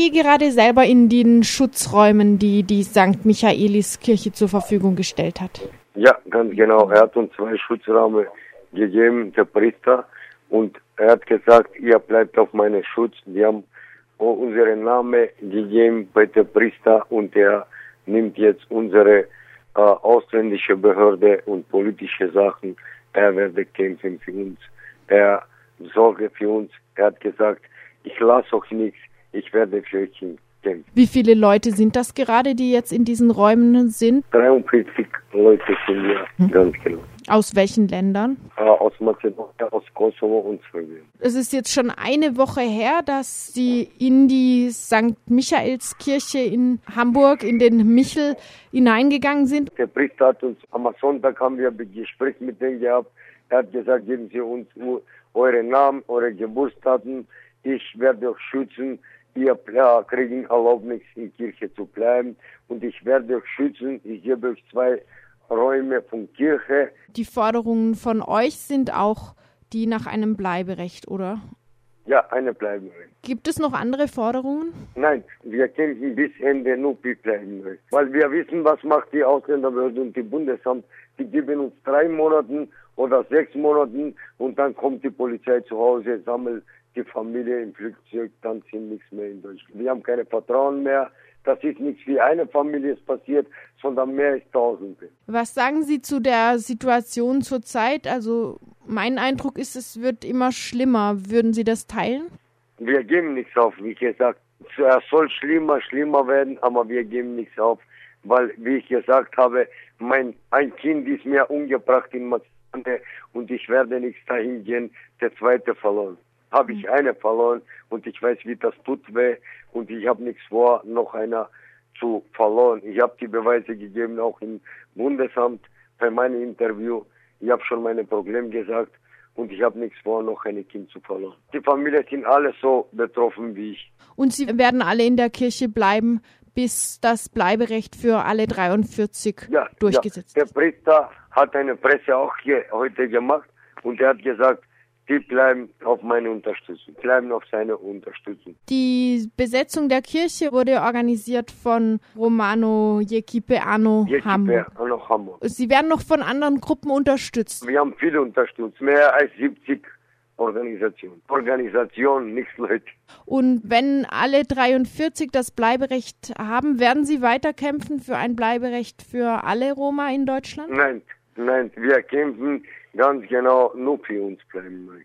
Sie gerade selber in den Schutzräumen, die die St. Michaelis Kirche zur Verfügung gestellt hat? Ja, ganz genau. Er hat uns zwei Schutzräume gegeben, der Priester, und er hat gesagt, ihr bleibt auf meinen Schutz. Die haben unseren Namen gegeben bei der Priester und er nimmt jetzt unsere äh, ausländische Behörde und politische Sachen. Er werde kämpfen für uns. Er sorge für uns. Er hat gesagt, ich lasse euch nichts. Ich werde für euch kämpfen. Wie viele Leute sind das gerade, die jetzt in diesen Räumen sind? 43 Leute sind wir, hm. ganz genau. Aus welchen Ländern? Äh, aus Mazedonien, aus Kosovo und Serbien. Es ist jetzt schon eine Woche her, dass Sie in die St. Michaelskirche in Hamburg, in den Michel, hineingegangen sind. Der Priester hat uns, am Sonntag haben wir ein Gespräch mit denen gehabt. Er hat gesagt, geben Sie uns eure Namen, eure Geburtsdaten. Ich werde euch schützen. Ihr kriegen Erlaubnis, in Kirche zu bleiben. Und ich werde euch schützen. Ich gebe euch zwei Räume von Kirche. Die Forderungen von euch sind auch die nach einem Bleiberecht, oder? Ja, eine Bleiberecht. Gibt es noch andere Forderungen? Nein, wir kämpfen bis Ende nur für Bleiberecht. Weil wir wissen, was macht die Ausländerbehörde und die Bundesamt. Die geben uns drei Monate oder sechs Monate und dann kommt die Polizei zu Hause, sammelt die Familie im Flugzeug, dann sind nichts mehr in Deutschland. Wir haben keine Vertrauen mehr. Das ist nicht wie eine Familie ist passiert, sondern mehr als Tausende. Was sagen Sie zu der Situation zurzeit? Also mein Eindruck ist, es wird immer schlimmer. Würden Sie das teilen? Wir geben nichts auf, wie gesagt. Es soll schlimmer, schlimmer werden, aber wir geben nichts auf, weil, wie ich gesagt habe, mein ein Kind ist mir umgebracht in Mazedonien und ich werde nichts dahin gehen, der zweite verloren habe ich eine verloren und ich weiß, wie das tut weh und ich habe nichts vor, noch einer zu verloren. Ich habe die Beweise gegeben, auch im Bundesamt bei meinem Interview. Ich habe schon meine Probleme gesagt und ich habe nichts vor, noch ein Kind zu verloren. Die Familie sind alle so betroffen wie ich. Und Sie werden alle in der Kirche bleiben, bis das Bleiberecht für alle 43 ja, durchgesetzt ja. Der Priester hat eine Presse auch hier heute gemacht und er hat gesagt, die bleiben auf meine Unterstützung, bleiben auf seine Unterstützung. Die Besetzung der Kirche wurde organisiert von Romano Jekipe Anno Hamburg. Hamburg. Sie werden noch von anderen Gruppen unterstützt. Wir haben viele unterstützt, mehr als 70 Organisationen. Organisation, nichts Leute. Und wenn alle 43 das Bleiberecht haben, werden Sie weiterkämpfen für ein Bleiberecht für alle Roma in Deutschland? Nein, nein, wir kämpfen ganz genau nur für uns bleiben.